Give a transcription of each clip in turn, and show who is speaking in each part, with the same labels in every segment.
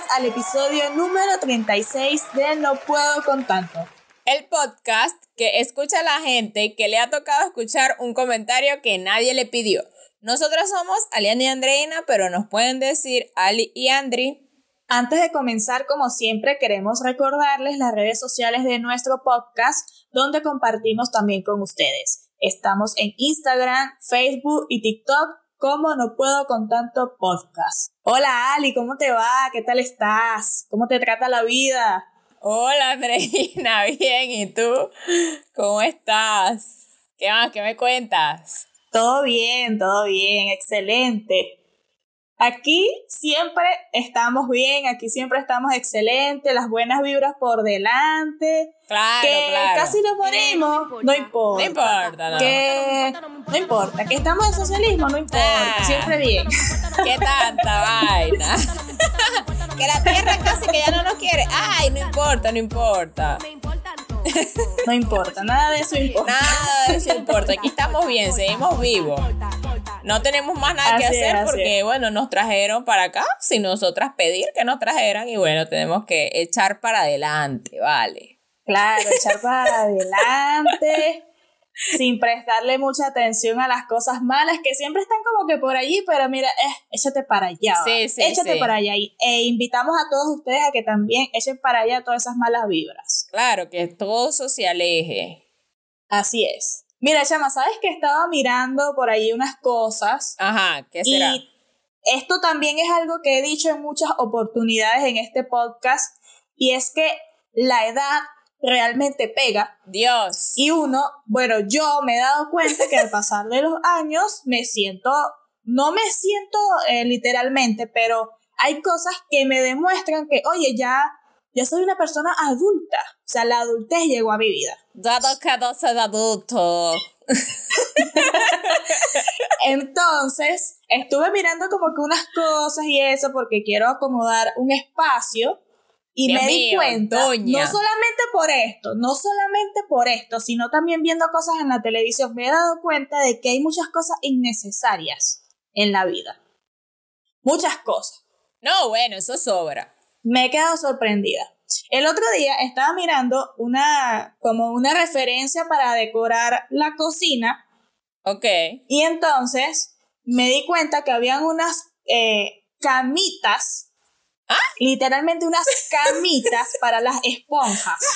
Speaker 1: bienvenidas al episodio número 36 de No Puedo con Tanto.
Speaker 2: El podcast que escucha a la gente que le ha tocado escuchar un comentario que nadie le pidió. Nosotros somos Aliana y Andreina, pero nos pueden decir Ali y Andri.
Speaker 1: Antes de comenzar, como siempre, queremos recordarles las redes sociales de nuestro podcast, donde compartimos también con ustedes. Estamos en Instagram, Facebook y TikTok como No Puedo con Tanto Podcast. Hola Ali, ¿cómo te va? ¿Qué tal estás? ¿Cómo te trata la vida?
Speaker 2: Hola Andreina, bien, ¿y tú? ¿Cómo estás? ¿Qué más? ¿Qué me cuentas?
Speaker 1: Todo bien, todo bien, excelente. Aquí siempre estamos bien, aquí siempre estamos excelentes, las buenas vibras por delante.
Speaker 2: Claro,
Speaker 1: que
Speaker 2: claro.
Speaker 1: casi nos morimos, no importa.
Speaker 2: No importa, no.
Speaker 1: Que no importa, que estamos en socialismo, no importa,
Speaker 2: Ah.
Speaker 1: siempre bien.
Speaker 2: ¿Qué tanta vaina? que la tierra casi que ya no nos quiere. Ay, no importa, no importa.
Speaker 1: No importa, nada de eso importa.
Speaker 2: Nada de eso importa. Aquí estamos bien, seguimos vivos. No tenemos más nada que
Speaker 1: Así
Speaker 2: hacer porque,
Speaker 1: es.
Speaker 2: bueno, nos trajeron para acá sin nosotras pedir que nos trajeran y bueno, tenemos que echar para adelante, vale.
Speaker 1: Claro, echar para adelante, sin prestarle mucha atención a las cosas malas que siempre están como que por allí, pero mira, eh, échate para allá.
Speaker 2: Sí, sí,
Speaker 1: échate
Speaker 2: sí.
Speaker 1: para allá. Y, e invitamos a todos ustedes a que también echen para allá todas esas malas vibras.
Speaker 2: Claro, que todo eso se aleje.
Speaker 1: Así es. Mira, Chama, ¿sabes que estaba mirando por ahí unas cosas?
Speaker 2: Ajá, ¿qué será?
Speaker 1: Y esto también es algo que he dicho en muchas oportunidades en este podcast, y es que la edad realmente pega.
Speaker 2: Dios.
Speaker 1: Y uno, bueno, yo me he dado cuenta que al pasar de los años me siento, no me siento eh, literalmente, pero hay cosas que me demuestran que, oye, ya, ya soy una persona adulta. O sea, la adultez llegó a mi vida.
Speaker 2: Dado que no soy adulto.
Speaker 1: Entonces, estuve mirando como que unas cosas y eso porque quiero acomodar un espacio y
Speaker 2: Dios
Speaker 1: me di
Speaker 2: mío,
Speaker 1: cuenta,
Speaker 2: doña.
Speaker 1: no solamente por esto, no solamente por esto, sino también viendo cosas en la televisión, me he dado cuenta de que hay muchas cosas innecesarias en la vida. Muchas cosas.
Speaker 2: No, bueno, eso sobra.
Speaker 1: Me he quedado sorprendida. El otro día estaba mirando una, como una referencia para decorar la cocina
Speaker 2: Ok.
Speaker 1: y entonces me di cuenta que habían unas eh, camitas,
Speaker 2: ¿Ah?
Speaker 1: literalmente unas camitas para las esponjas.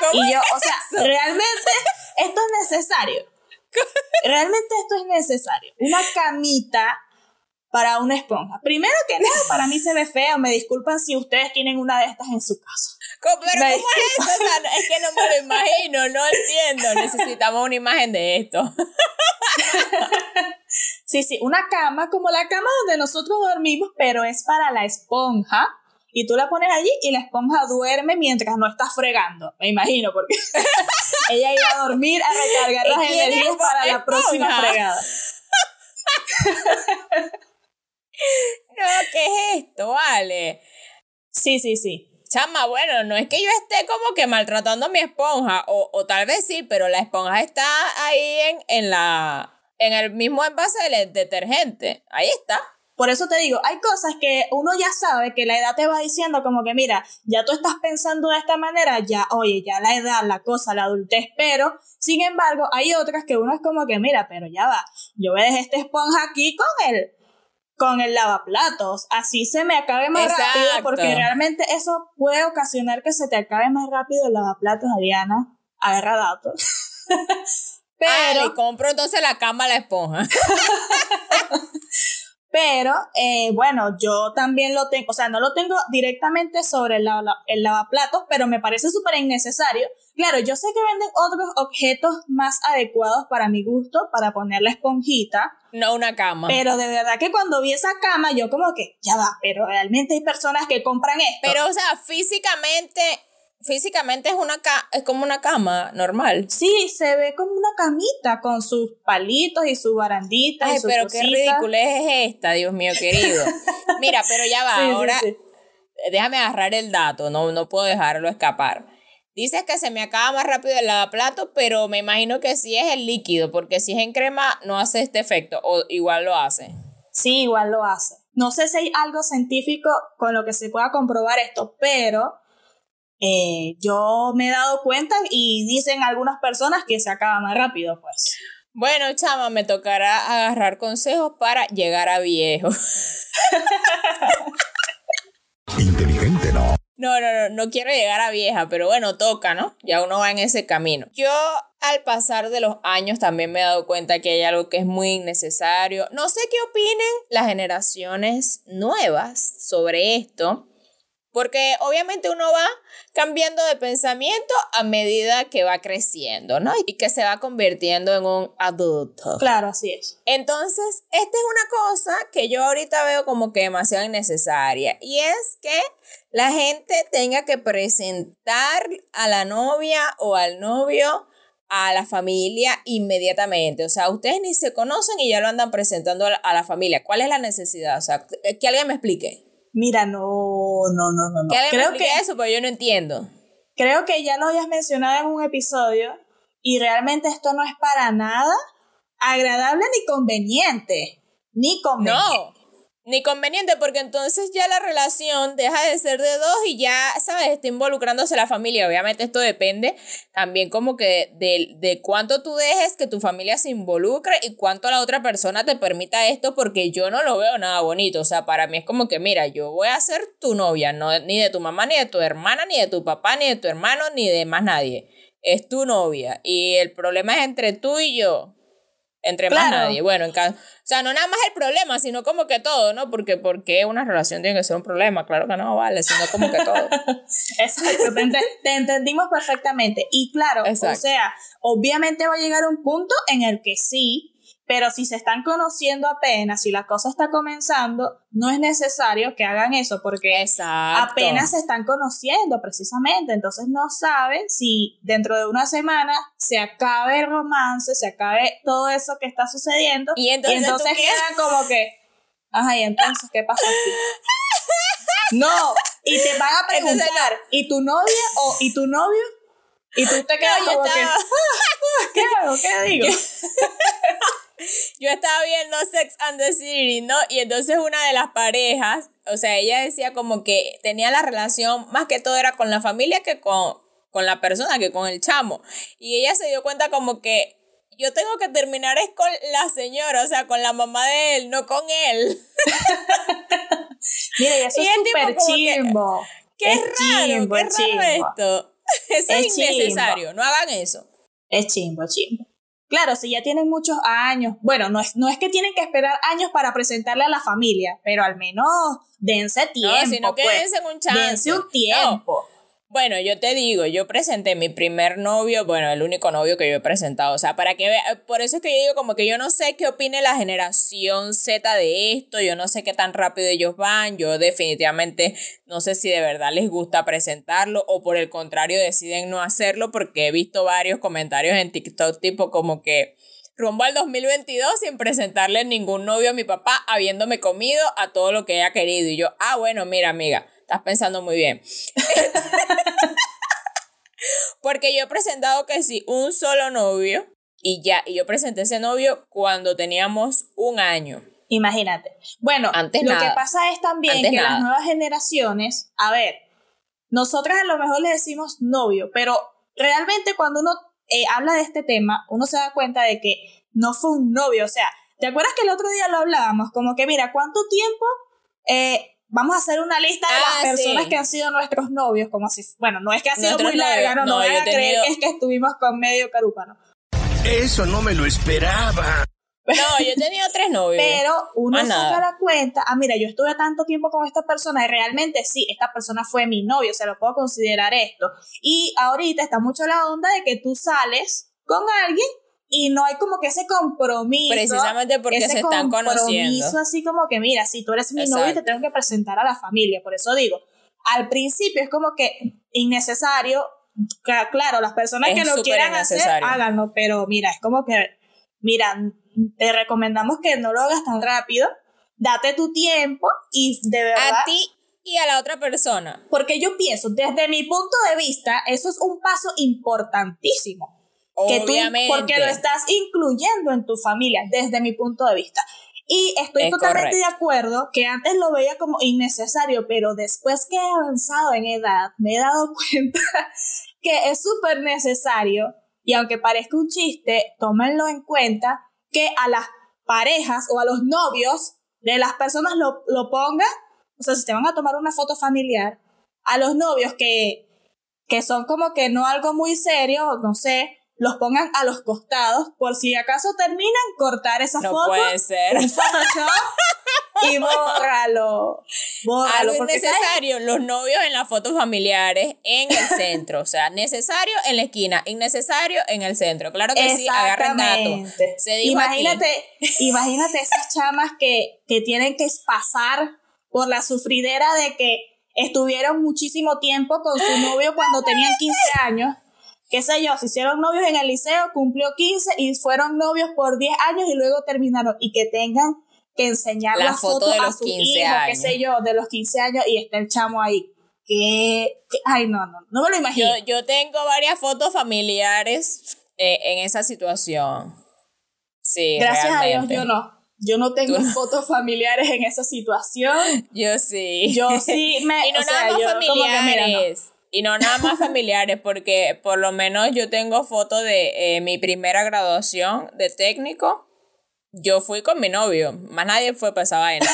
Speaker 2: ¿Cómo
Speaker 1: Y yo,
Speaker 2: es
Speaker 1: o sea,
Speaker 2: eso?
Speaker 1: realmente esto es necesario. Realmente esto es necesario. Una camita para una esponja. Primero que nada, para mí se ve feo. Me disculpan si ustedes tienen una de estas en su casa.
Speaker 2: Co- Pero
Speaker 1: Me
Speaker 2: ¿cómo es eso? O sea, es que no me lo imagino, no entiendo. Necesitamos una imagen de esto.
Speaker 1: Sí, sí, una cama como la cama donde nosotros dormimos, pero es para la esponja. Y tú la pones allí y la esponja duerme mientras no estás fregando. Me imagino, porque ella iba a dormir a recargar
Speaker 2: ¿Y
Speaker 1: las energías para la próxima fregada.
Speaker 2: No, ¿qué es esto? Vale.
Speaker 1: Sí, sí, sí.
Speaker 2: Chama, bueno, no es que yo esté como que maltratando mi esponja, o, o tal vez sí, pero la esponja está ahí en, en la en el mismo envase del detergente. Ahí está.
Speaker 1: Por eso te digo, hay cosas que uno ya sabe que la edad te va diciendo como que mira, ya tú estás pensando de esta manera, ya, oye, ya la edad, la cosa, la adultez, pero sin embargo hay otras que uno es como que mira, pero ya va, yo voy a dejar esta esponja aquí con el, con el lavaplatos, así se me acabe más rápido, porque realmente eso puede ocasionar que se te acabe más rápido el lavaplatos, Ariana, agarra datos.
Speaker 2: Pero,
Speaker 1: pero,
Speaker 2: le compro entonces la cama a la esponja.
Speaker 1: Pero, eh, bueno, yo también lo tengo, o sea, no lo tengo directamente sobre el, lava- el lavaplatos, pero me parece súper innecesario. Claro, yo sé que venden otros objetos más adecuados para mi gusto, para poner la esponjita,
Speaker 2: No una cama.
Speaker 1: pero de verdad que cuando vi esa cama, yo como que, ya va, pero realmente hay personas que compran esto.
Speaker 2: Pero, o sea, físicamente, físicamente es una ca es como una cama normal.
Speaker 1: Sí, se ve como una camita con sus palitos y sus baranditas. y
Speaker 2: Ay,
Speaker 1: sus
Speaker 2: pero qué ridícula es esta, Dios mío querido. Mira, pero ya va,
Speaker 1: Sí, sí,
Speaker 2: ahora
Speaker 1: sí.
Speaker 2: déjame agarrar el dato, no, no puedo dejarlo escapar. Dices que se me acaba más rápido el lavaplatos, pero me imagino que sí es el líquido, porque si es en crema no hace este efecto, o igual lo hace.
Speaker 1: Sí, igual lo hace. no sé si hay algo científico con lo que se pueda comprobar esto, pero eh, yo me he dado cuenta y dicen algunas personas que se acaba más rápido, pues.
Speaker 2: Bueno, chama, me tocará agarrar consejos para llegar a viejo.
Speaker 3: Inteligente, ¿no?
Speaker 2: No, no, no, no quiero llegar a vieja, pero bueno, toca, ¿no? Ya uno va en ese camino. Yo al pasar de los años también me he dado cuenta que hay algo que es muy innecesario. No sé qué opinen las generaciones nuevas sobre esto, porque obviamente uno va cambiando de pensamiento a medida que va creciendo, ¿no? Y que se va convirtiendo en un adulto.
Speaker 1: Claro, así es.
Speaker 2: Entonces, esta es una cosa que yo ahorita veo como que demasiado innecesaria y es que la gente tenga que presentar a la novia o al novio a la familia inmediatamente. O sea, ustedes ni se conocen y ya lo andan presentando a la, familia. ¿Cuál es la necesidad? O sea, que alguien me explique.
Speaker 1: Mira, no, no, no, no. no.
Speaker 2: Que alguien me explique eso, pero yo no entiendo.
Speaker 1: Creo que ya lo habías mencionado en un episodio y realmente esto no es para nada agradable ni conveniente. Ni conveniente.
Speaker 2: No ni conveniente porque entonces ya la relación deja de ser de dos y ya, ¿sabes? Está involucrándose la familia. Obviamente esto depende también como que de, de cuánto tú dejes que tu familia se involucre y cuánto la otra persona te permita esto porque yo no lo veo nada bonito. O sea, para mí es como que, mira, yo voy a ser tu novia, no, ni de tu mamá, ni de tu hermana, ni de tu papá, ni de tu hermano, ni de más nadie. Es tu novia y el problema es entre tú y yo entre más nadie. Bueno, en o sea, no nada más el problema, sino como que todo, ¿no? Porque porque una relación tiene que ser un problema, claro que no, vale, sino como que todo.
Speaker 1: Exacto, te, entendimos perfectamente. Y claro, o sea, obviamente va a llegar un punto en el que sí, pero si se están conociendo apenas, si la cosa está comenzando, no es necesario que hagan eso porque apenas se están conociendo precisamente. Entonces no saben si dentro de una semana se acabe el romance, se acabe todo eso que está sucediendo. Y entonces, quedan como que, ajá, y entonces, ¿qué pasa aquí? No, y te van a preguntar, ¿y tu novia o y tu novio? Y tú te quedas como que, ah, ah, ¿qué hago? ¿Qué digo?
Speaker 2: yo estaba viendo Sex and the City, ¿no? Y entonces una de las parejas, o sea, ella decía como que tenía la relación, más que todo era con la familia que con, con la persona, que con el chamo. Y ella se dio cuenta como que yo tengo que terminar es con la señora, o sea, con la mamá de él, no con él.
Speaker 1: Mira, eso es súper chimbo.
Speaker 2: Qué es raro, qué raro esto. Eso es, innecesario, no hagan eso.
Speaker 1: Es chimbo, chimbo. Claro, si ya tienen muchos años, bueno, no es, no es que tienen que esperar años para presentarle a la familia, pero al menos dense tiempo. No, sino que
Speaker 2: pues. dense un chance.
Speaker 1: Dense un tiempo.
Speaker 2: Bueno, yo te digo, yo presenté mi primer novio, bueno, el único novio que yo he presentado, o sea, para que vea, por eso es que yo digo como que yo no sé qué opine la generación Z de esto, yo no sé qué tan rápido ellos van, yo definitivamente no sé si de verdad les gusta presentarlo o por el contrario deciden no hacerlo porque he visto varios comentarios en TikTok tipo como que rumbo al 2022 sin presentarle ningún novio a mi papá habiéndome comido a todo lo que ella querido. Y yo, ah, bueno, mira amiga Estás pensando muy bien. Porque yo he presentado que sí, un solo novio y ya, y yo presenté ese novio cuando teníamos un año.
Speaker 1: Imagínate. Bueno, Antes lo que pasa es también que las nuevas generaciones, a ver, nosotras a lo mejor le decimos novio, pero realmente cuando uno eh, habla de este tema, uno se da cuenta de que no fue un novio, o sea, ¿te acuerdas que el otro día lo hablábamos? Como que, mira, ¿cuánto tiempo eh, vamos a hacer una lista de las ah, personas que han sido nuestros novios, como si, bueno, no es que ha sido muy larga, no, no, voy a creer que es que estuvimos con medio carúpano.
Speaker 3: Eso no me lo esperaba.
Speaker 2: No, yo he tenido tres novios.
Speaker 1: Pero uno se da cuenta, ah, mira, yo estuve tanto tiempo con esta persona y realmente sí, esta persona fue mi novio, se lo puedo considerar esto. Y ahorita está mucho la onda de que tú sales con alguien y no hay como que ese compromiso.
Speaker 2: Precisamente porque se están conociendo.
Speaker 1: así como que, mira, si tú eres mi novio, te tengo que presentar a la familia. Por eso digo, al principio es como que innecesario. Claro, las personas que lo quieran hacer, háganlo, pero mira, es como que, mira, te recomendamos que no lo hagas tan rápido, date tu tiempo y de verdad.
Speaker 2: A ti y a la otra persona.
Speaker 1: Porque yo pienso, desde mi punto de vista, eso es un paso importantísimo que tú, porque lo estás incluyendo en tu familia, desde mi punto de vista. Y estoy
Speaker 2: Es
Speaker 1: totalmente de
Speaker 2: correcto.
Speaker 1: acuerdo que antes lo veía como innecesario, pero después que he avanzado en edad, me he dado cuenta que es súper necesario. Y aunque parezca un chiste, tómenlo en cuenta que a las parejas o a los novios de las personas lo, lo pongan. O sea, si te van a tomar una foto familiar, a los novios que, que son como que no algo muy serio, no sé, los pongan a los costados por si acaso terminan cortar esa
Speaker 2: No
Speaker 1: foto
Speaker 2: puede ser.
Speaker 1: un Photoshop y bórralo. Bórralo.
Speaker 2: Algo
Speaker 1: Porque ¿sabes?
Speaker 2: innecesario, los novios en las fotos familiares en el centro. O sea, necesario en la esquina, innecesario en el centro. Claro que sí, agarren datos. Aquí.
Speaker 1: Imagínate, imagínate esas chamas que, que tienen que pasar por la sufridera de que estuvieron muchísimo tiempo con su novio cuando tenían 15 años. Qué sé yo, se hicieron novios en el liceo, cumplió 15 y fueron novios por 10 años y luego terminaron. Y que tengan que enseñar
Speaker 2: La
Speaker 1: las
Speaker 2: foto
Speaker 1: fotos
Speaker 2: de
Speaker 1: a
Speaker 2: los
Speaker 1: sus
Speaker 2: 15
Speaker 1: hijos, qué
Speaker 2: años.
Speaker 1: sé yo, de los 15 años y está el chamo ahí. Que, que- ay, no, no, no me lo imagino.
Speaker 2: Yo, yo tengo varias fotos familiares eh, en esa situación. Sí,
Speaker 1: Gracias
Speaker 2: realmente.
Speaker 1: a Dios, yo no. Yo no tengo fotos familiares en esa situación.
Speaker 2: Yo sí.
Speaker 1: Yo sí me.
Speaker 2: y no
Speaker 1: o sea,
Speaker 2: nada más
Speaker 1: yo como que, mira, no.
Speaker 2: Y no nada más familiares, porque por lo menos yo tengo fotos de eh, mi primera graduación de técnico. Yo fui con mi novio, más nadie fue para esa vaina.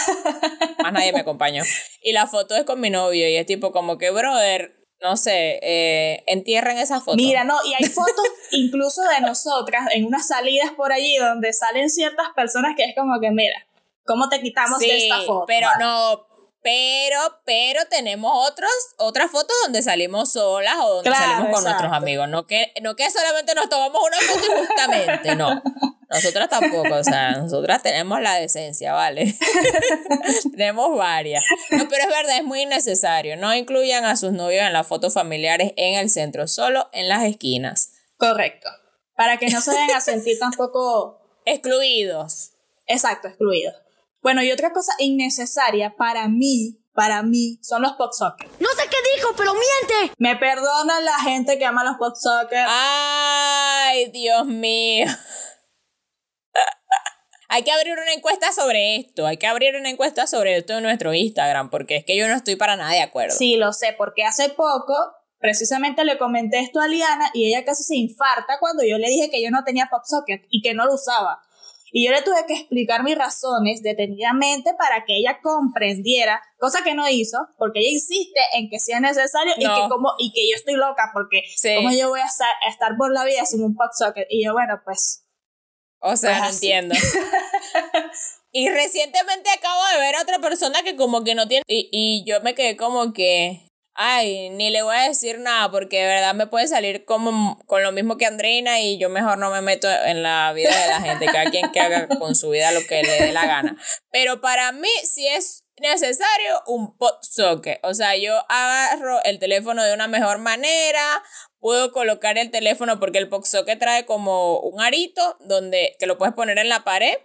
Speaker 2: más nadie me acompañó. Y la foto es con mi novio, y es tipo como que, brother, no sé, eh, entierren esa foto.
Speaker 1: Mira, no, y hay fotos incluso de nosotras en unas salidas por allí donde salen ciertas personas que es como que, mira, ¿cómo te quitamos de esta foto?
Speaker 2: Pero no, pero, pero tenemos otros, otras fotos donde salimos solas o donde
Speaker 1: Claro,
Speaker 2: salimos con
Speaker 1: exacto.
Speaker 2: nuestros amigos. No que, no que solamente nos tomamos una foto injustamente, no. Nosotras tampoco, o sea, nosotras tenemos la decencia, ¿vale? tenemos varias. No, pero es verdad, es muy innecesario. No incluyan a sus novios en las fotos familiares en el centro, solo en las esquinas.
Speaker 1: Correcto. Para que no se vayan a sentir tampoco,
Speaker 2: Excluidos.
Speaker 1: exacto, excluidos. Bueno, y otra cosa innecesaria para mí, para mí, son los pop sockets.
Speaker 4: No sé qué dijo, pero miente.
Speaker 1: Me perdonan la gente que ama los pop sockets.
Speaker 2: Ay, Dios mío. Hay que abrir una encuesta sobre esto. Hay que abrir una encuesta sobre esto en nuestro Instagram, porque es que yo no estoy para nada de acuerdo.
Speaker 1: Sí, lo sé, porque hace poco precisamente le comenté esto a Liana y ella casi se infarta cuando yo le dije que yo no tenía pop socket y que no lo usaba. Y yo le tuve que explicar mis razones detenidamente para que ella comprendiera, cosa que no hizo, porque ella insiste en que sea necesario y, que como, y que yo estoy loca, porque
Speaker 2: Sí.
Speaker 1: como yo voy a estar, a estar por la vida sin un pop socket. Y yo, bueno, pues
Speaker 2: O sea,
Speaker 1: Pues
Speaker 2: no
Speaker 1: así.
Speaker 2: entiendo. y recientemente acabo de ver a otra persona que como que no tiene... Y, y yo me quedé como que... Ay, ni le voy a decir nada porque de verdad me puede salir como con lo mismo que Andreina y yo mejor no me meto en la vida de la gente, cada quien que haga con su vida lo que le dé la gana. Pero para mí sí es necesario un socket. O sea, yo agarro el teléfono de una mejor manera, puedo colocar el teléfono porque el socket trae como un arito donde que lo puedes poner en la pared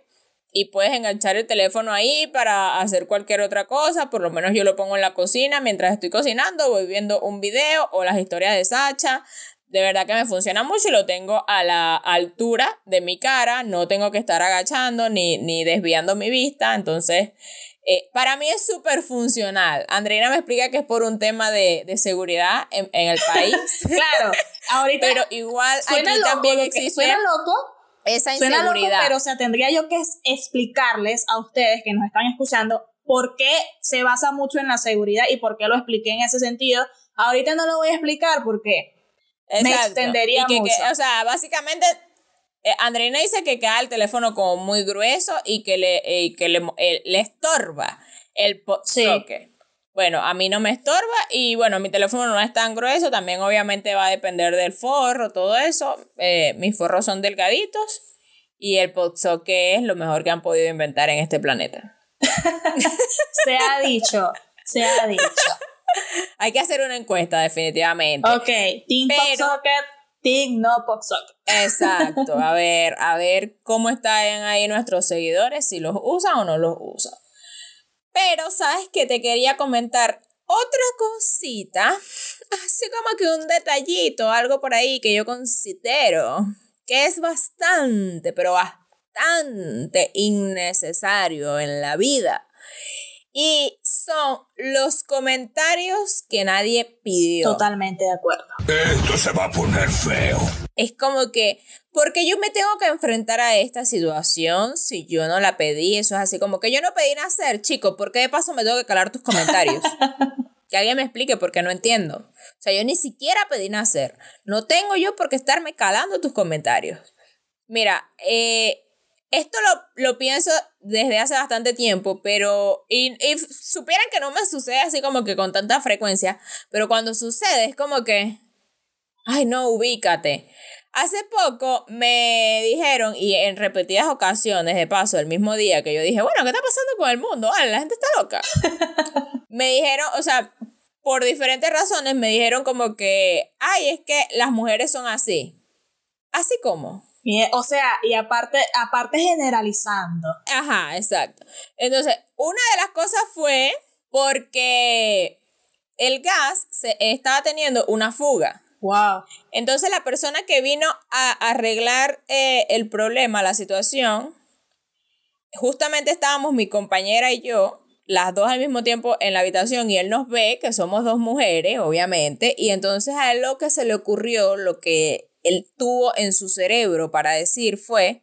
Speaker 2: y puedes enganchar el teléfono ahí para hacer cualquier otra cosa. Por lo menos yo lo pongo en la cocina mientras estoy cocinando, voy viendo un video o las historias de Sacha. De verdad que me funciona mucho y lo tengo a la altura de mi cara. No tengo que estar agachando ni, ni desviando mi vista. Entonces, eh, para mí es súper funcional. Andreina me explica que es por un tema de, de seguridad en, en el país.
Speaker 1: claro, ahorita
Speaker 2: pero igual
Speaker 1: suena
Speaker 2: aquí
Speaker 1: loco,
Speaker 2: también existe
Speaker 1: suena loco,
Speaker 2: esa
Speaker 1: Suena loco,
Speaker 2: inseguridad.
Speaker 1: pero o sea, tendría yo que es- explicarles a ustedes que nos están escuchando por qué se basa mucho en la seguridad y por qué lo expliqué en ese sentido. Ahorita no lo voy a explicar porque me extendería
Speaker 2: Y que- que-
Speaker 1: mucho.
Speaker 2: o sea, básicamente, eh, Andreina dice que queda el teléfono como muy grueso y que le, eh, que le, eh, le estorba el pop
Speaker 1: Sí.
Speaker 2: Bueno, a mí no me estorba y bueno, mi teléfono no es tan grueso, también obviamente va a depender del forro, todo eso. Eh, mis forros son delgaditos y el socket es lo mejor que han podido inventar en este planeta.
Speaker 1: se ha dicho, se ha dicho.
Speaker 2: Hay que hacer una encuesta definitivamente.
Speaker 1: Ok, Team
Speaker 2: Pero-
Speaker 1: Socket, Team No Socket.
Speaker 2: Exacto, a ver, a ver cómo están ahí nuestros seguidores, si los usan o no los usan. Pero, ¿sabes qué? Te quería comentar otra cosita, así como que un detallito, algo por ahí que yo considero que es bastante, pero bastante innecesario en la vida. Y son los comentarios que nadie pidió.
Speaker 1: Totalmente de acuerdo.
Speaker 3: Esto se va a poner feo.
Speaker 2: Es como que, porque yo me tengo que enfrentar a esta situación si yo no la pedí? Eso es así como que yo no pedí nacer, chico, ¿por qué de paso me tengo que calar tus comentarios? que alguien me explique porque no entiendo. O sea, yo ni siquiera pedí nacer. No tengo yo por qué estarme calando tus comentarios. Mira, eh, esto lo, lo, pienso desde hace bastante tiempo, pero. Y, y, supieran que no me sucede así como que con tanta frecuencia, pero cuando sucede es como que. Ay, no, ubícate. Hace poco me dijeron, y en repetidas ocasiones, de paso, el mismo día que yo dije, bueno, ¿qué está pasando con el mundo? Ah, la gente está loca. me dijeron, o sea, por diferentes razones me dijeron como que, ay, es que las mujeres son así. ¿Así como?
Speaker 1: O sea, y aparte, aparte generalizando.
Speaker 2: Ajá, exacto. Entonces, una de las cosas fue porque el gas se estaba teniendo una fuga.
Speaker 1: Wow.
Speaker 2: Entonces la persona que vino a arreglar eh, el problema, la situación, justamente estábamos mi compañera y yo, las dos al mismo tiempo en la habitación y él nos ve que somos dos mujeres, obviamente, y entonces a él lo que se le ocurrió, lo que él tuvo en su cerebro para decir fue,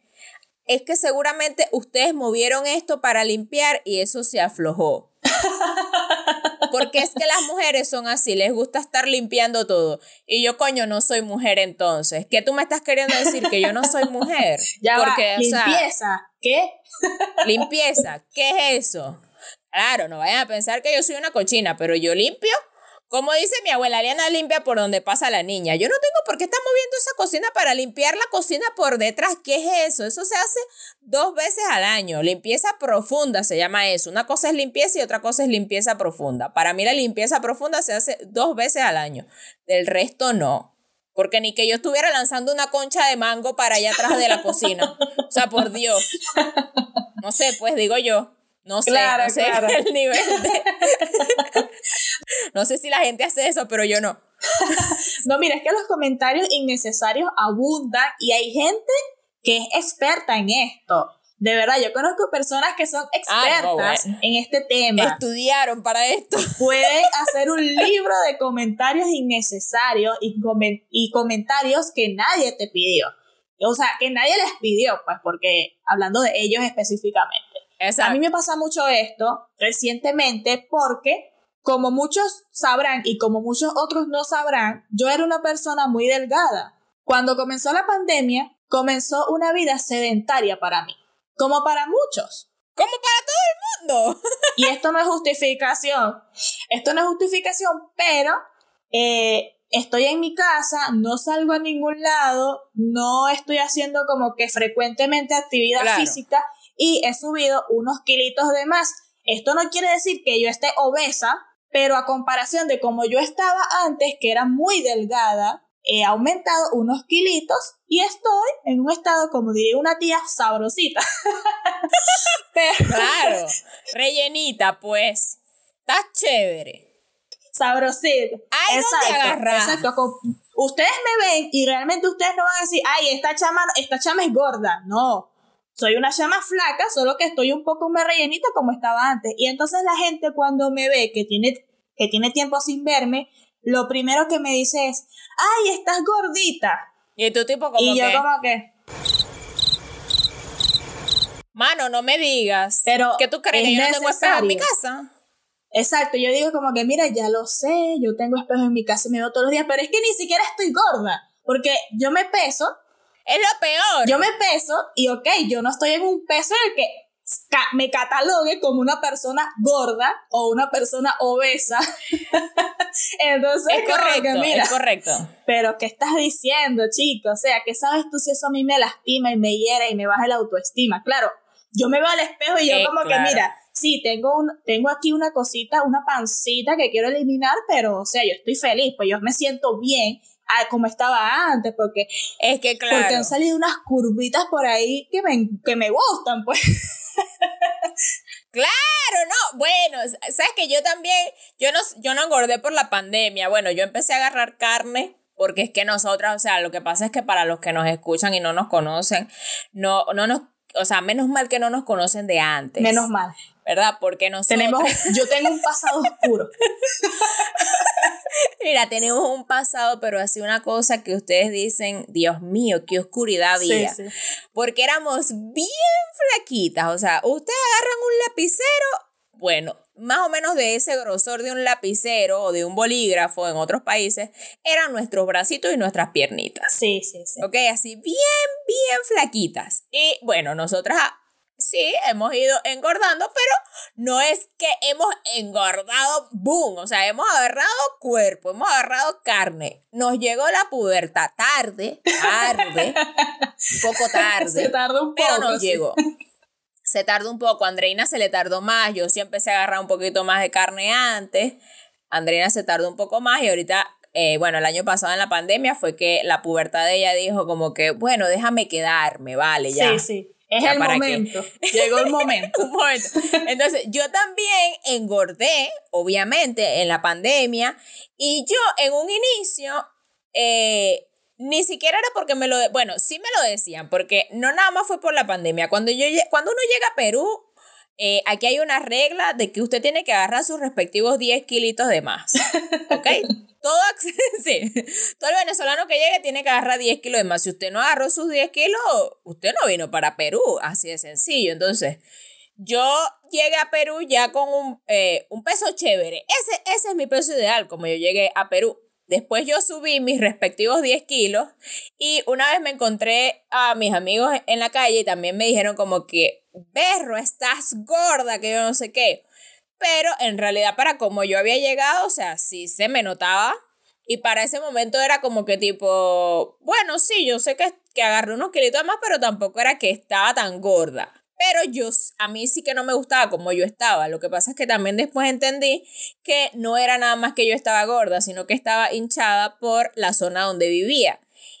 Speaker 2: es que seguramente ustedes movieron esto para limpiar y eso se aflojó. Porque es que las mujeres son así, les gusta estar limpiando todo. Y yo, coño, no soy mujer entonces. ¿Qué tú me estás queriendo decir? Que yo no soy mujer.
Speaker 1: Ya
Speaker 2: Porque,
Speaker 1: va, limpieza. ¿Qué?
Speaker 2: limpieza. ¿Qué es eso? Claro, no vayan a pensar que yo soy una cochina, pero yo limpio como dice mi abuela, Liana limpia por donde pasa la niña. Yo no tengo por qué estar moviendo esa cocina para limpiar la cocina por detrás. ¿Qué es eso? Eso se hace dos veces al año. Limpieza profunda se llama eso. Una cosa es limpieza y otra cosa es limpieza profunda. Para mí la limpieza profunda se hace dos veces al año. Del resto no. Porque ni que yo estuviera lanzando una concha de mango para allá atrás de la cocina. O sea, por Dios. No sé, pues digo yo. No sé, no sé el nivel de... no sé si la gente hace eso, pero yo no.
Speaker 1: no, mira, es que los comentarios innecesarios abundan y hay gente que es experta en esto. De verdad, yo conozco personas que son expertas en este tema.
Speaker 2: Estudiaron para esto.
Speaker 1: Pueden hacer un libro de comentarios innecesarios y, y comentarios que nadie te pidió. O sea, que nadie les pidió, pues, porque hablando de ellos específicamente. A mí me pasa mucho esto recientemente porque, como muchos sabrán y como muchos otros no sabrán, yo era una persona muy delgada. Cuando comenzó la pandemia, comenzó una vida sedentaria para mí, como para muchos.
Speaker 2: Como para todo el mundo.
Speaker 1: y esto no es justificación. Esto no es justificación, pero eh, estoy en mi casa, no salgo a ningún lado, no estoy haciendo como que frecuentemente actividad física y he subido unos kilitos de más. Esto no quiere decir que yo esté obesa, pero a comparación de como yo estaba antes, que era muy delgada, he aumentado unos kilitos y estoy en un estado, como diría una tía, sabrosita.
Speaker 2: Claro, rellenita, pues. Está chévere.
Speaker 1: Sabrosita.
Speaker 2: Ay, exacto,
Speaker 1: exacto. Ustedes me ven y realmente ustedes no van a decir, ay, esta chama, esta chama es gorda. No soy una llama flaca, solo que estoy un poco más rellenita como estaba antes. Y entonces la gente cuando me ve que tiene, que tiene tiempo sin verme, lo primero que me dice es, ay, estás gordita.
Speaker 2: Y tu tipo como
Speaker 1: Y yo como que...
Speaker 2: Mano, no me digas.
Speaker 1: Pero
Speaker 2: que tú crees que yo no tengo espejo en mi casa.
Speaker 1: Exacto, yo digo como que, mira, ya lo sé, yo tengo espejo en mi casa y me veo todos los días, pero es que ni siquiera estoy gorda, porque yo me peso
Speaker 2: es lo peor.
Speaker 1: Yo me peso y, ok, yo no estoy en un peso en el que me catalogue como una persona gorda o una persona obesa. Entonces,
Speaker 2: es correcto,
Speaker 1: mira,
Speaker 2: es correcto.
Speaker 1: Pero, ¿qué estás diciendo, chico? O sea, ¿qué sabes tú si eso a mí me lastima y me hiera y me baja la autoestima? Claro, yo me veo al espejo y yo, como que, mira, sí, tengo, un, tengo aquí una cosita, una pancita que quiero eliminar, pero, o sea, yo estoy feliz, pues yo me siento bien como estaba antes, porque
Speaker 2: es que claro.
Speaker 1: Porque han salido unas curvitas por ahí que me, que me gustan, pues.
Speaker 2: Claro, no, bueno, sabes que yo también, yo no, yo no engordé por la pandemia, bueno, yo empecé a agarrar carne porque es que nosotras, o sea, lo que pasa es que para los que nos escuchan y no nos conocen, no, no nos o sea, menos mal que no nos conocen de antes.
Speaker 1: Menos mal.
Speaker 2: ¿Verdad? Porque nosotros...
Speaker 1: Tenemos, yo tengo un pasado oscuro.
Speaker 2: Mira, tenemos un pasado, pero así una cosa que ustedes dicen, Dios mío, qué oscuridad había.
Speaker 1: Sí, sí.
Speaker 2: Porque éramos bien flaquitas. O sea, ustedes agarran un lapicero, bueno, más o menos de ese grosor de un lapicero o de un bolígrafo en otros países, eran nuestros bracitos y nuestras piernitas.
Speaker 1: Sí, sí, sí.
Speaker 2: Ok, así bien, bien flaquitas. Y bueno, nosotras sí hemos ido engordando, pero no es que hemos engordado, boom, o sea, hemos agarrado cuerpo, hemos agarrado carne. Nos llegó la pubertad tarde, tarde, un poco tarde.
Speaker 1: Se tardó un poco.
Speaker 2: Pero nos
Speaker 1: sí.
Speaker 2: llegó. Se tardó un poco, a Andreina se le tardó más, yo sí empecé a agarrar un poquito más de carne antes, Andreina se tardó un poco más y ahorita, eh, bueno, el año pasado en la pandemia fue que la pubertad de ella dijo como que, bueno, déjame quedarme, vale, ya.
Speaker 1: Sí, sí. Es
Speaker 2: Ya,
Speaker 1: el momento. Llegó el momento.
Speaker 2: Un momento. Entonces, yo también engordé, obviamente, en la pandemia. Y yo, en un inicio, eh, ni siquiera era porque me lo... bueno, sí me lo decían, porque no nada más fue por la pandemia. Cuando, yo, cuando uno llega a Perú, eh, aquí hay una regla de que usted tiene que agarrar sus respectivos 10 kilitos de más. ¿Ok? Todo, sí, todo el venezolano que llegue tiene que agarrar 10 kilos de más. Si usted no agarró sus 10 kilos, usted no vino para Perú. Así de sencillo. Entonces, yo llegué a Perú ya con un, eh, un peso chévere. Ese, ese es mi peso ideal, como yo llegué a Perú. Después yo subí mis respectivos 10 kilos y una vez me encontré a mis amigos en la calle y también me dijeron como que, berro, estás gorda, que yo no sé qué. Pero en realidad para como yo había llegado, o sea, sí se me notaba. Y para ese momento era como que tipo, bueno, sí, yo sé que, que agarré unos kilitos más, pero tampoco era que estaba tan gorda. Pero yo, a mí sí que no me gustaba como yo estaba. Lo que pasa es que también después entendí que no era nada más que yo estaba gorda, sino que estaba hinchada por la zona donde vivía.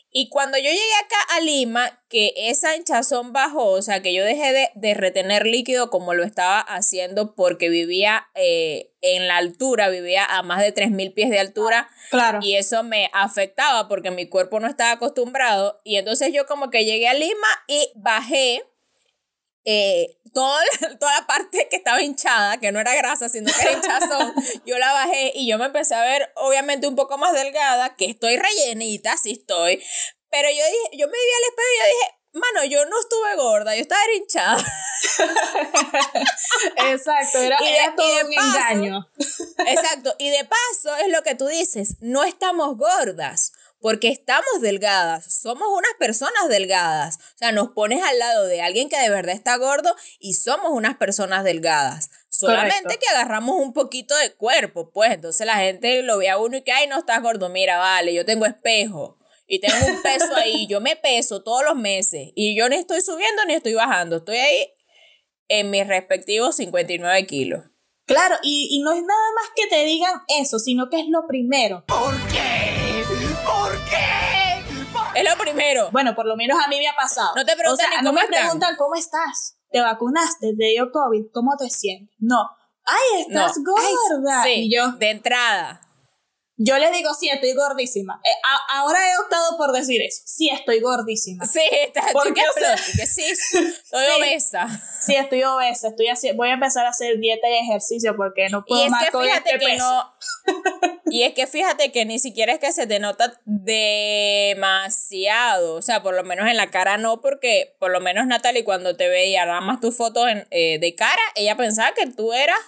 Speaker 2: Y cuando yo llegué acá a Lima, que esa hinchazón bajó, o sea, que yo dejé de, de retener líquido como lo estaba haciendo porque vivía eh, en la altura, vivía a más de 3.000 pies de altura.
Speaker 1: Claro.
Speaker 2: Y eso me afectaba porque mi cuerpo no estaba acostumbrado. Y entonces yo como que llegué a Lima y bajé eh, toda, la- toda la parte que estaba hinchada, que no era grasa, sino que era hinchazón, yo la bajé y yo me empecé a ver obviamente un poco más delgada, que estoy rellenita, sí estoy. Pero yo dije, yo me vi al espejo y yo dije, mano, yo no estuve gorda, yo estaba hinchada.
Speaker 1: Exacto, era,
Speaker 2: Y de-
Speaker 1: era
Speaker 2: y
Speaker 1: todo
Speaker 2: de
Speaker 1: un
Speaker 2: paso-
Speaker 1: engaño.
Speaker 2: Exacto. Y de paso es lo que tú dices, no estamos gordas. Porque estamos delgadas, somos unas personas delgadas. O sea, nos pones al lado de alguien que de verdad está gordo y somos unas personas delgadas. Solamente
Speaker 1: Correcto.
Speaker 2: que agarramos un poquito de cuerpo, pues. Entonces la gente lo ve a uno y que, ay, no estás gordo. Mira, vale, yo tengo espejo y tengo un peso ahí. Yo me peso todos los meses y yo ni estoy subiendo ni estoy bajando. Estoy ahí en mis respectivos 59 kilos.
Speaker 1: Claro, y, y no es nada más que te digan eso, sino que es lo primero.
Speaker 3: ¿Por qué?
Speaker 2: Es lo primero.
Speaker 1: Bueno, por lo menos a mí me ha pasado.
Speaker 2: No te preguntan
Speaker 1: o sea,
Speaker 2: ni
Speaker 1: no
Speaker 2: cómo
Speaker 1: me
Speaker 2: están.
Speaker 1: preguntan cómo estás, te vacunaste, te dio COVID, ¿cómo te sientes? No. Ay, estás
Speaker 2: No. Ay,
Speaker 1: gorda.
Speaker 2: sí,
Speaker 1: Y yo,
Speaker 2: de entrada.
Speaker 1: Yo les digo, sí, estoy gordísima. Eh, a- ahora he optado por decir eso. Sí, estoy gordísima.
Speaker 2: Sí, está
Speaker 1: Porque, o sea,
Speaker 2: sí, estoy
Speaker 1: sí.
Speaker 2: obesa.
Speaker 1: Sí, estoy obesa. Estoy así, voy a empezar a hacer dieta y ejercicio porque no puedo
Speaker 2: Y es
Speaker 1: más
Speaker 2: que
Speaker 1: con
Speaker 2: fíjate
Speaker 1: este
Speaker 2: que
Speaker 1: peso.
Speaker 2: no. Y es que fíjate que ni siquiera es que se te nota demasiado. O sea, por lo menos en la cara no, porque por lo menos Natalie, cuando te veía nada más tus fotos en- eh, de cara, ella pensaba que tú eras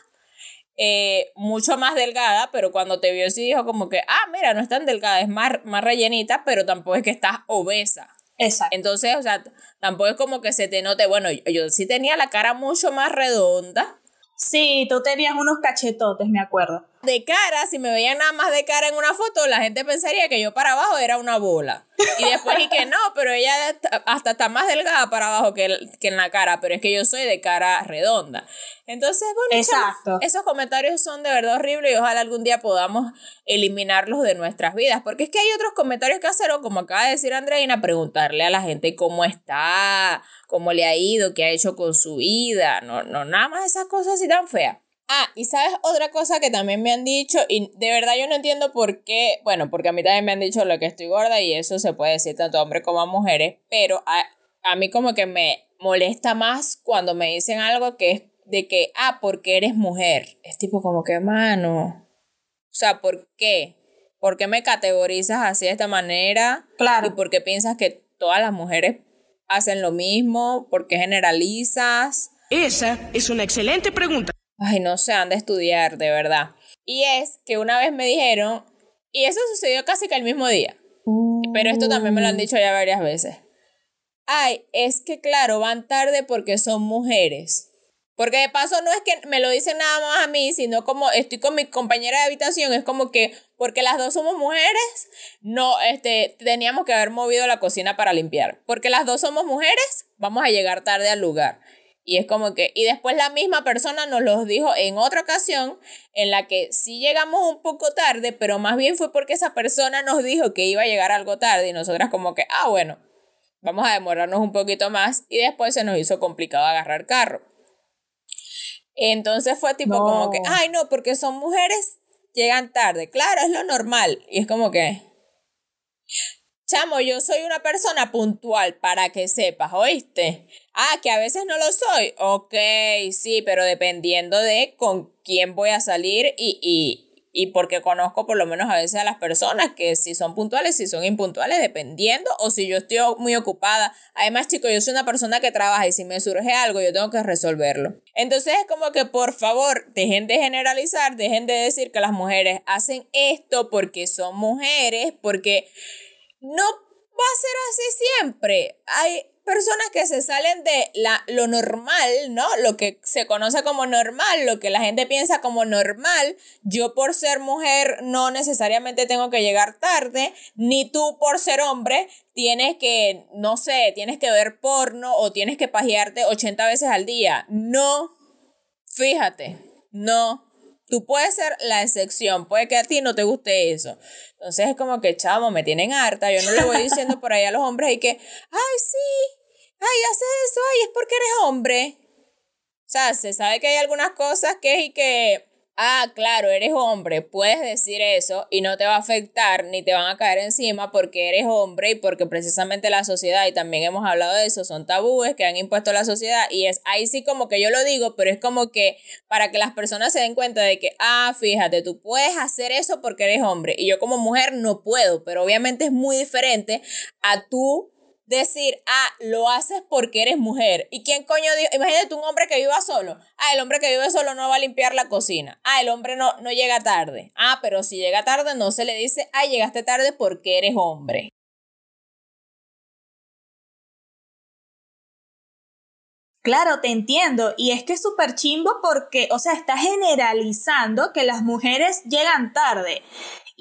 Speaker 2: eh, mucho más delgada, pero cuando te vio sí dijo como que, ah, mira, no es tan delgada, es más, más rellenita, pero tampoco es que estás obesa.
Speaker 1: Exacto.
Speaker 2: Entonces, o sea, tampoco es como que se te note, bueno, yo, yo sí tenía la cara mucho más redonda.
Speaker 1: Sí, tú tenías unos cachetotes, me acuerdo.
Speaker 2: De cara, si me veían nada más de cara en una foto, la gente pensaría que yo para abajo era una bola. Y después y que no, pero ella hasta está más delgada para abajo que, que en la cara, pero es que yo soy de cara redonda. Entonces, bueno, esos comentarios son de verdad horribles y ojalá algún día podamos eliminarlos de nuestras vidas, porque es que hay otros comentarios que hacer, o como acaba de decir Andreina, preguntarle a la gente cómo está, cómo le ha ido, qué ha hecho con su vida, no, no, nada más esas cosas así tan feas. Ah, y sabes otra cosa que también me han dicho, y de verdad yo no entiendo por qué, bueno, porque a mí también me han dicho lo que estoy gorda y eso se puede decir tanto a hombres como a mujeres, pero a- a mí como que me molesta más cuando me dicen algo que es de que, ah, porque eres mujer. Es tipo como que, mano. O sea, ¿por qué? ¿Por qué me categorizas así de esta manera?
Speaker 1: Claro.
Speaker 2: ¿Y por qué piensas que todas las mujeres hacen lo mismo? ¿Por qué generalizas?
Speaker 3: Esa es una excelente pregunta.
Speaker 2: Ay, no sé, han de estudiar, de verdad. Y es que una vez me dijeron, y eso sucedió casi que el mismo día, pero esto también me lo han dicho ya varias veces. Ay, es que claro, van tarde porque son mujeres. Porque de paso no es que me lo dicen nada más a mí, sino como estoy con mi compañera de habitación, es como que porque las dos somos mujeres, no, este, teníamos que haber movido la cocina para limpiar. Porque las dos somos mujeres, vamos a llegar tarde al lugar. Y es como que, y después la misma persona nos lo dijo en otra ocasión en la que sí llegamos un poco tarde, pero más bien fue porque esa persona nos dijo que iba a llegar algo tarde y nosotras como que, ah, bueno, vamos a demorarnos un poquito más y después se nos hizo complicado agarrar carro. Entonces fue tipo como que, ay, no, porque son mujeres, llegan tarde. Claro, es lo normal. Y es como que, chamo, yo soy una persona puntual para que sepas, ¿oíste? Ah, que a veces no lo soy. Ok, sí, pero dependiendo de con quién voy a salir y, y, y porque conozco por lo menos a veces a las personas que si son puntuales, si son impuntuales, dependiendo, o si yo estoy muy ocupada. Además, chicos, yo soy una persona que trabaja y si me surge algo, yo tengo que resolverlo. Entonces es como que por favor, dejen de generalizar, dejen de decir que las mujeres hacen esto porque son mujeres, porque no va a ser así siempre. Hay personas que se salen de la, lo normal, ¿no? Lo que se conoce como normal, lo que la gente piensa como normal. Yo por ser mujer no necesariamente tengo que llegar tarde, ni tú por ser hombre tienes que, no sé, tienes que ver porno o tienes que pajearte 80 veces al día. No, fíjate, no. Tú puedes ser la excepción, puede que a ti no te guste eso. Entonces es como que, chamo, me tienen harta. Yo no le voy diciendo por ahí a los hombres y que, ay, sí, ay, haces eso, ay, es porque eres hombre. O sea, se sabe que hay algunas cosas que es y que, ah, claro, eres hombre, puedes decir eso y no te va a afectar ni te van a caer encima porque eres hombre y porque precisamente la sociedad, y también hemos hablado de eso, son tabúes que han impuesto la sociedad y es ahí sí como que yo lo digo, pero es como que para que las personas se den cuenta de que, ah, fíjate, tú puedes hacer eso porque eres hombre y yo como mujer no puedo, pero obviamente es muy diferente a tú decir, ah, lo haces porque eres mujer. ¿Y quién coño dijo? Imagínate un hombre que viva solo. Ah, el hombre que vive solo no va a limpiar la cocina. Ah, el hombre no, no llega tarde. Ah, pero si llega tarde no se le dice, ah, llegaste tarde porque eres hombre.
Speaker 1: Claro, te entiendo. Y es que es súper chimbo porque, o sea, está generalizando que las mujeres llegan tarde.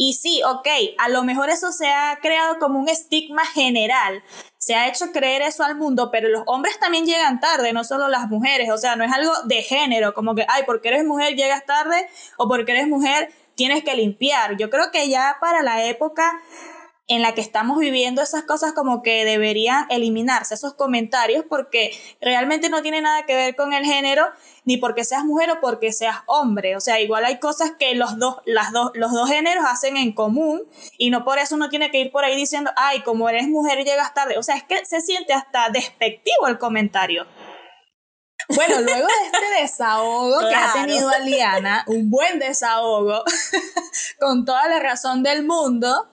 Speaker 1: Y sí, ok, a lo mejor eso se ha creado como un estigma general, se ha hecho creer eso al mundo, pero los hombres también llegan tarde, no solo las mujeres, o sea, no es algo de género, como que, ay, porque eres mujer llegas tarde o porque eres mujer tienes que limpiar. Yo creo que ya para la época en la que estamos viviendo esas cosas como que deberían eliminarse, esos comentarios, porque realmente no tiene nada que ver con el género, ni porque seas mujer o porque seas hombre. O sea, igual hay cosas que los dos, las dos, los dos géneros hacen en común, y no por eso uno tiene que ir por ahí diciendo, ay, como eres mujer llegas tarde. O sea, es que se siente hasta despectivo el comentario. Bueno, luego de este desahogo que ha tenido Aliana, un buen desahogo, con toda la razón del mundo,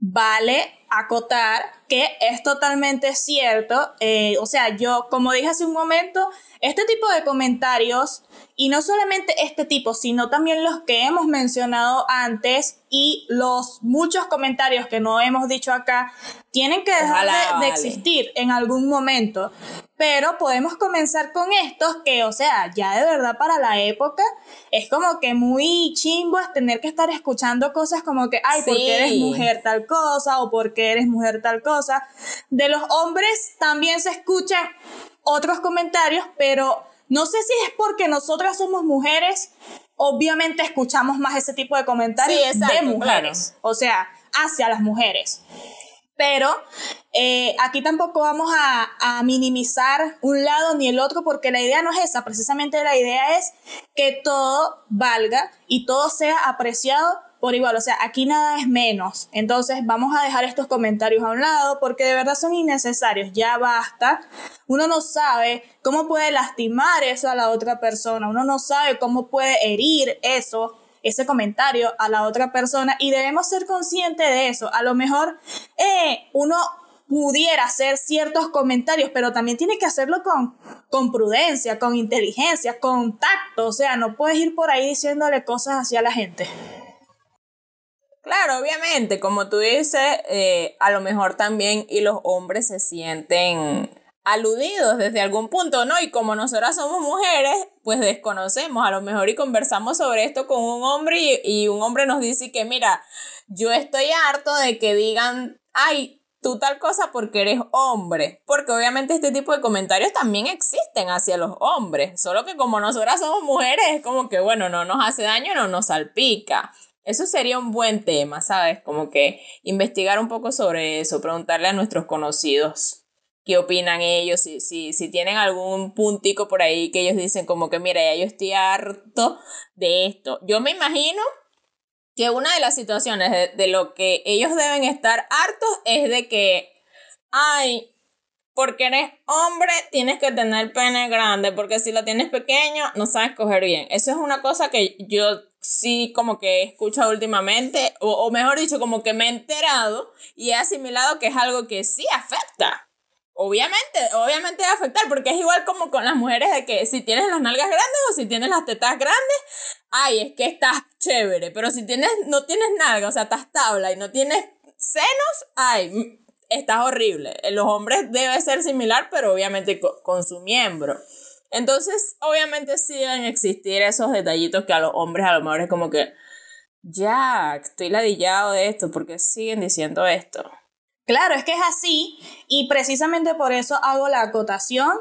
Speaker 1: vale acotar que es totalmente cierto. Eh, o sea, yo, como dije hace un momento, este tipo de comentarios, y no solamente este tipo, sino también los que hemos mencionado antes y los muchos comentarios que no hemos dicho acá, tienen que dejar de, existir en algún momento. Pero podemos comenzar con estos que, o sea, ya de verdad para la época es como que muy chimbo es tener que estar escuchando cosas como que, ay, porque eres mujer tal cosa o porque eres mujer tal cosa. De los hombres también se escuchan otros comentarios, pero no sé si es porque nosotras somos mujeres, obviamente escuchamos más ese tipo de comentarios de mujeres, o sea, hacia las mujeres. Pero eh, aquí tampoco vamos a, a, minimizar un lado ni el otro porque la idea no es esa, precisamente la idea es que todo valga y todo sea apreciado por igual, o sea, aquí nada es menos. Entonces vamos a dejar estos comentarios a un lado porque de verdad son innecesarios, ya basta. Uno no sabe cómo puede lastimar eso a la otra persona, uno no sabe cómo puede herir eso ese comentario a la otra persona y debemos ser conscientes de eso. A lo mejor eh, uno pudiera hacer ciertos comentarios, pero también tiene que hacerlo con, con prudencia, con inteligencia, con tacto. O sea, no puedes ir por ahí diciéndole cosas así a la gente.
Speaker 2: Claro, obviamente, como tú dices, eh, a lo mejor también y los hombres se sienten aludidos desde algún punto, ¿no? Y como nosotras somos mujeres, pues desconocemos a lo mejor y conversamos sobre esto con un hombre y, un hombre nos dice que, mira, yo estoy harto de que digan, ay, tú tal cosa porque eres hombre. Porque obviamente este tipo de comentarios también existen hacia los hombres. Solo que como nosotras somos mujeres, es como que, bueno, no nos hace daño, no nos salpica. Eso sería un buen tema, ¿sabes? Como que investigar un poco sobre eso, preguntarle a nuestros conocidos qué opinan ellos, si, si, si tienen algún puntico por ahí que ellos dicen como que, mira, ya yo estoy harto de esto. Yo me imagino que una de las situaciones de, de lo que ellos deben estar hartos es de que, ay, porque eres hombre tienes que tener pene grande, porque si lo tienes pequeño no sabes coger bien. Eso es una cosa que yo sí como que he escuchado últimamente, o, o mejor dicho, como que me he enterado y he asimilado que es algo que sí afecta obviamente, obviamente va afectar, porque es igual como con las mujeres de que si tienes las nalgas grandes o si tienes las tetas grandes, ay, es que estás chévere, pero si tienes, no tienes nalgas, o sea, estás tabla y no tienes senos, ay, estás horrible. Los hombres debe ser similar, pero obviamente con, su miembro. Entonces, obviamente sí deben existir esos detallitos que a los hombres a lo mejor es como que, ya, estoy ladillado de esto, porque siguen diciendo esto.
Speaker 1: Claro, es que es así y precisamente por eso hago la acotación.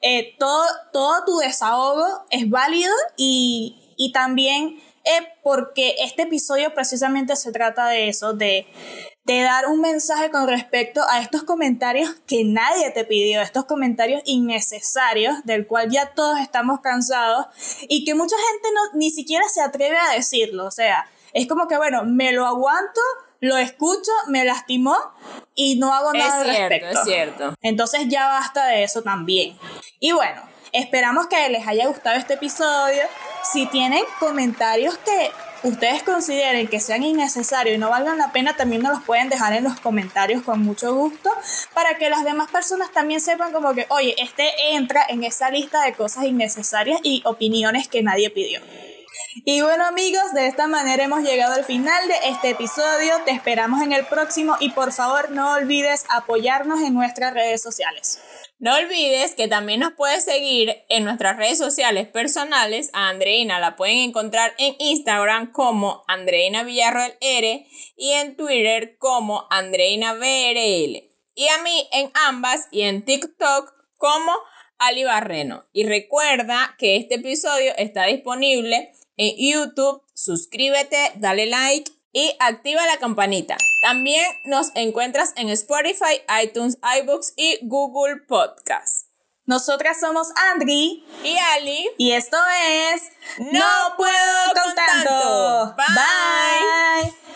Speaker 1: Eh, todo, todo tu desahogo es válido y, y también eh, porque este episodio precisamente se trata de eso, de, de dar un mensaje con respecto a estos comentarios que nadie te pidió, estos comentarios innecesarios del cual ya todos estamos cansados y que mucha gente no, ni siquiera se atreve a decirlo. O sea, es como que, bueno, me lo aguanto lo escucho, me lastimó y no hago nada
Speaker 2: es
Speaker 1: cierto,
Speaker 2: Es cierto.
Speaker 1: Entonces ya basta de eso también. Y bueno, esperamos que les haya gustado este episodio. Si tienen comentarios que ustedes consideren que sean innecesarios y no valgan la pena, también nos los pueden dejar en los comentarios con mucho gusto para que las demás personas también sepan como que, oye, este entra en esa lista de cosas innecesarias y opiniones que nadie pidió. Y bueno amigos, de esta manera hemos llegado al final de este episodio. Te esperamos en el próximo y por favor no olvides apoyarnos en nuestras redes sociales.
Speaker 2: No olvides que también nos puedes seguir en nuestras redes sociales personales. A Andreina la pueden encontrar en Instagram como Andreina Villarroel R y en Twitter como Andreina VRL. Y a mí en ambas y en TikTok como Ali Barreno. Y recuerda que este episodio está disponible en YouTube, suscríbete, dale like y activa la campanita. También nos encuentras en Spotify, iTunes, iBooks y Google Podcast.
Speaker 1: Nosotras somos Andri
Speaker 2: y Ali.
Speaker 1: Y esto es No, puedo con tanto. Bye.